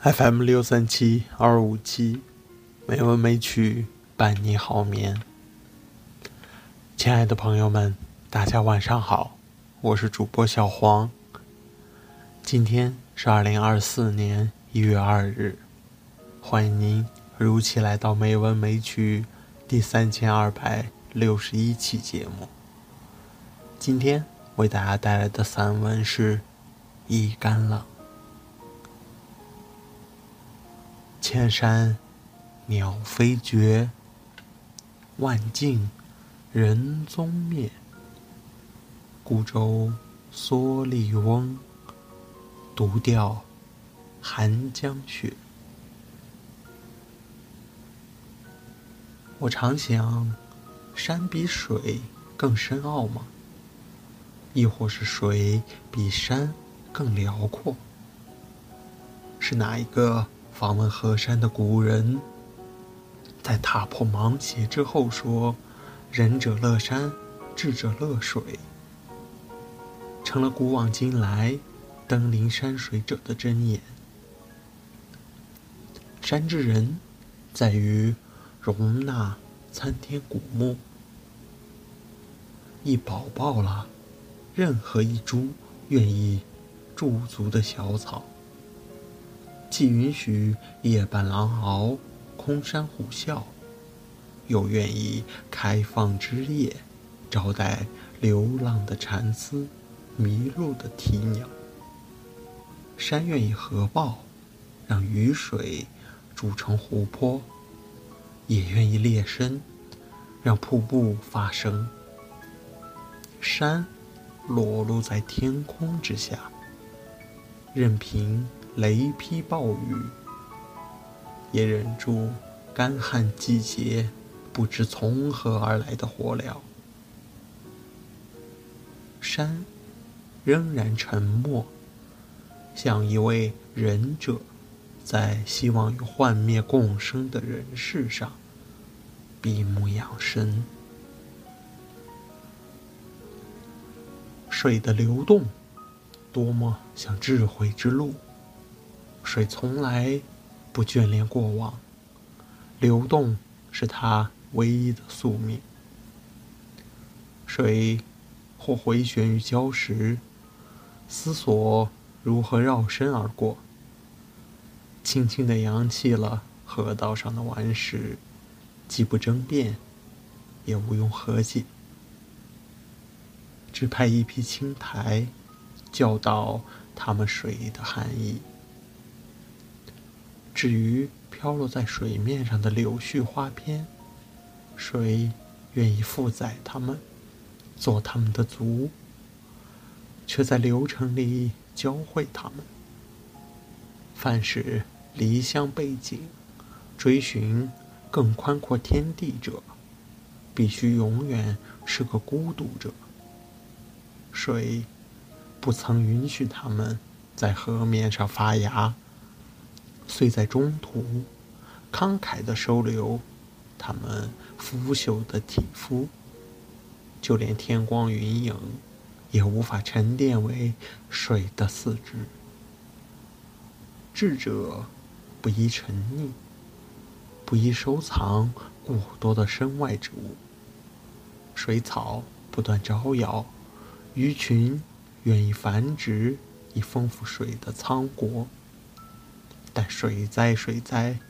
FM 六三七二五七，美文美曲伴你好眠。亲爱的朋友们，大家晚上好，我是主播小黄。今天是二零二四年一月二日，欢迎您如期来到《美文美曲》第三千二百六十一期节目。今天为大家带来的散文是《一干冷》。千山鸟飞绝，万径人踪灭。孤舟蓑笠翁，独钓寒江雪。我常想，山比水更深奥吗？亦或是水比山更辽阔？是哪一个？访问河山的古人，在踏破芒鞋之后说：“仁者乐山，智者乐水。”成了古往今来登临山水者的箴言。山之仁，在于容纳参天古木，一宝宝了任何一株愿意驻足的小草。既允许夜半狼嚎，空山虎啸，又愿意开放枝叶，招待流浪的蚕丝、迷路的啼鸟。山愿意合抱，让雨水筑成湖泊；也愿意裂身，让瀑布发声。山裸露在天空之下，任凭。雷劈暴雨，也忍住干旱季节不知从何而来的火燎。山仍然沉默，像一位忍者，在希望与幻灭共生的人世上闭目养神。水的流动，多么像智慧之路。水从来不眷恋过往，流动是它唯一的宿命。水或回旋于礁石，思索如何绕身而过，轻轻地扬起了河道上的顽石，既不争辩，也无用和解，只派一匹青苔，教导他们水的含义。至于飘落在水面上的柳絮花片，谁愿意负载它们，做他们的足，却在流程里教会他们。凡是离乡背井，追寻更宽阔天地者，必须永远是个孤独者。水不曾允许他们在河面上发芽。虽在中途，慷慨地收留他们腐朽的体肤，就连天光云影，也无法沉淀为水的四肢。智者不宜沉溺，不宜收藏过多的身外之物。水草不断招摇，鱼群愿意繁殖，以丰富水的仓国。但水灾，水灾，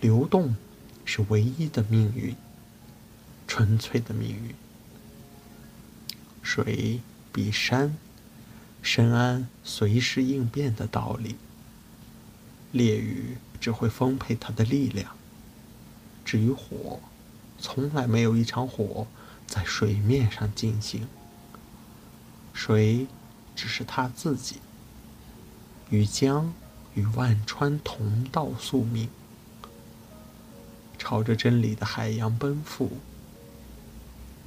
流动是唯一的命运，纯粹的命运。水比山深谙随时应变的道理。烈雨只会丰沛它的力量。至于火，从来没有一场火在水面上进行。水只是它自己，与江。与万川同道宿命，朝着真理的海洋奔赴。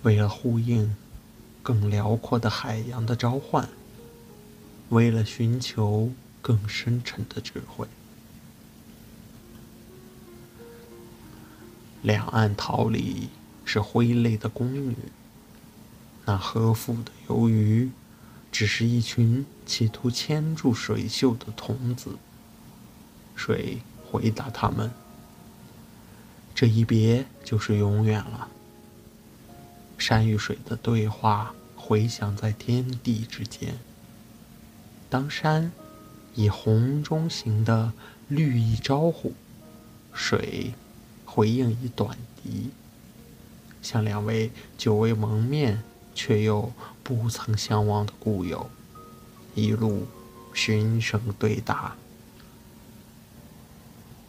为了呼应更辽阔的海洋的召唤，为了寻求更深沉的智慧。两岸桃李是挥泪的宫女，那喝腹的游鱼，只是一群企图牵住水袖的童子。水回答他们：“这一别就是永远了。”山与水的对话回响在天地之间。当山以红中行的绿意招呼，水回应以短笛，像两位久未蒙面却又不曾相忘的故友，一路循声对答。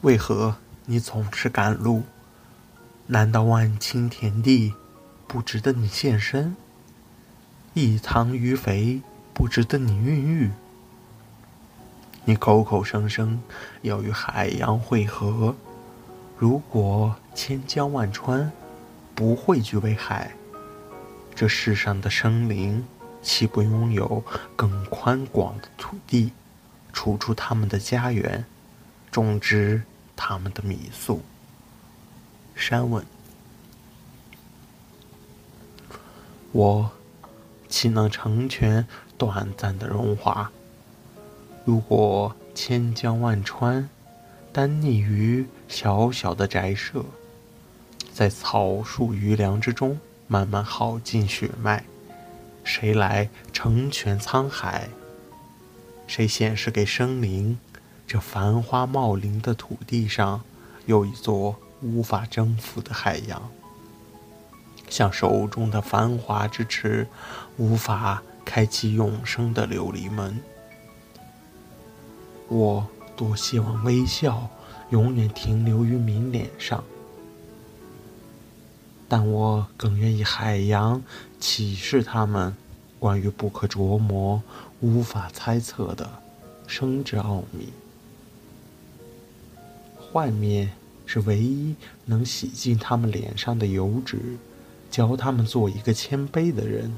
为何你总是赶路？难道万顷田地不值得你献身？一塘鱼肥不值得你孕育？你口口声声要与海洋汇合，如果千江万川不汇聚为海，这世上的生灵岂不拥有更宽广的土地，处出他们的家园，种植？他们的米宿。山问：“我岂能成全短暂的荣华？如果千江万川单溺于小小的宅舍，在草树余粮之中慢慢耗尽血脉，谁来成全沧海？谁显示给生灵？”这繁花茂林的土地上，有一座无法征服的海洋，像手中的繁华之池，无法开启永生的琉璃门。我多希望微笑永远停留于明脸上，但我更愿意海洋启示他们关于不可琢磨、无法猜测的生之奥秘。幻灭是唯一能洗净他们脸上的油脂，教他们做一个谦卑的人，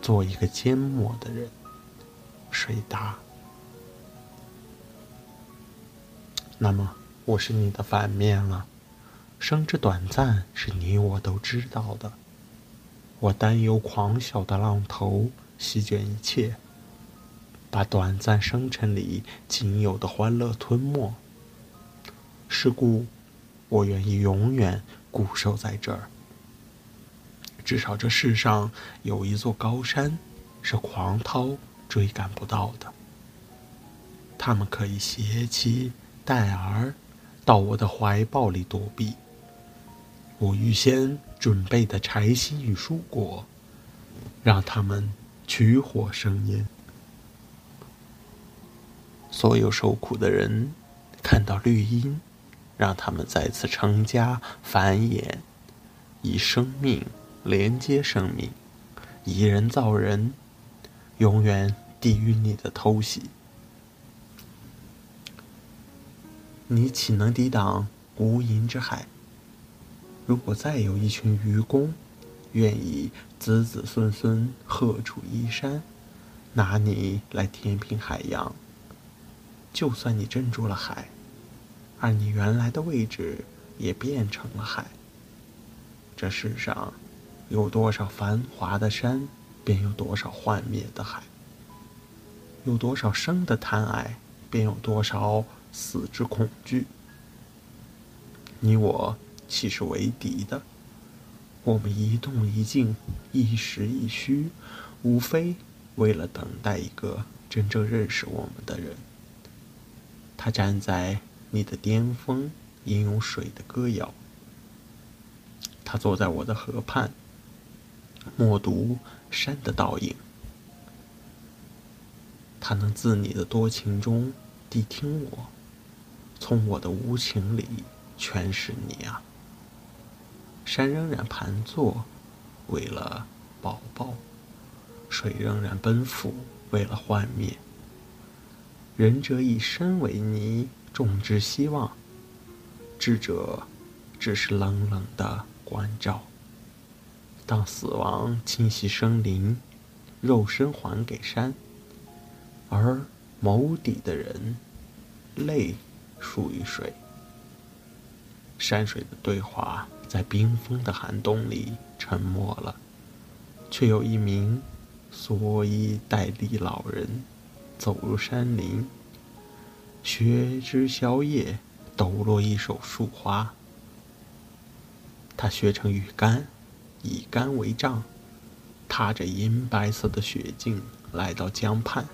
做一个缄默的人。水答。那么我是你的反面了。生之短暂是你我都知道的。我担忧狂小的浪头席卷一切，把短暂生辰里仅有的欢乐吞没。是故，我愿意永远固守在这儿。至少这世上有一座高山，是狂涛追赶不到的。他们可以携妻带儿到我的怀抱里躲避。我预先准备的柴薪与蔬果，让他们取火生烟。所有受苦的人看到绿荫。让他们再次成家繁衍，以生命连接生命，以人造人，永远抵御你的偷袭。你岂能抵挡无垠之海？如果再有一群愚公，愿意子子孙孙鹤处依山，拿你来填平海洋，就算你镇住了海。而你原来的位置也变成了海。这世上有多少繁华的山，便有多少幻灭的海；有多少生的贪爱，便有多少死之恐惧。你我岂是为敌的？我们一动一静，一实一虚，无非为了等待一个真正认识我们的人。他站在。你的巅峰，吟咏水的歌谣。他坐在我的河畔，默读山的倒影。他能自你的多情中谛听我，从我的无情里诠释你啊。山仍然盘坐，为了宝宝；水仍然奔赴，为了幻灭。仁者以身为泥。种植希望，智者只是冷冷的关照。当死亡侵袭生灵，肉身还给山，而眸底的人，泪属于水。山水的对话在冰封的寒冬里沉默了，却有一名蓑衣戴笠老人走入山林。雪枝小叶，抖落一手树花。他削成玉竿，以竿为杖，踏着银白色的雪径来到江畔。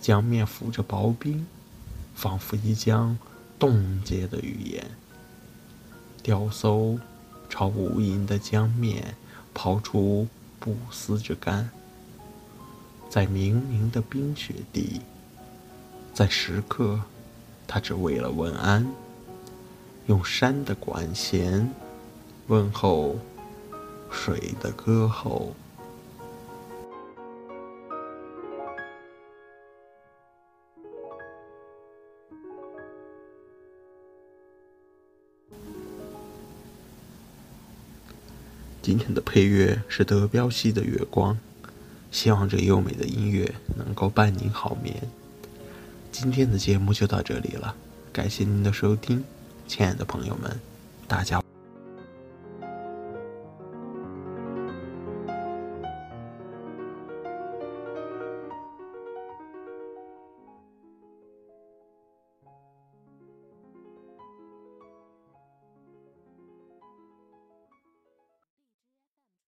江面浮着薄冰，仿佛一江冻结的语言。雕叟朝无垠的江面抛出不思之竿，在冥冥的冰雪地，在时刻，他只为了问安，用山的管弦问候水的歌喉。今天的配乐是德彪西的《月光》，希望这优美的音乐能够伴您好眠。今天的节目就到这里了，感谢您的收听，亲爱的朋友们，大家。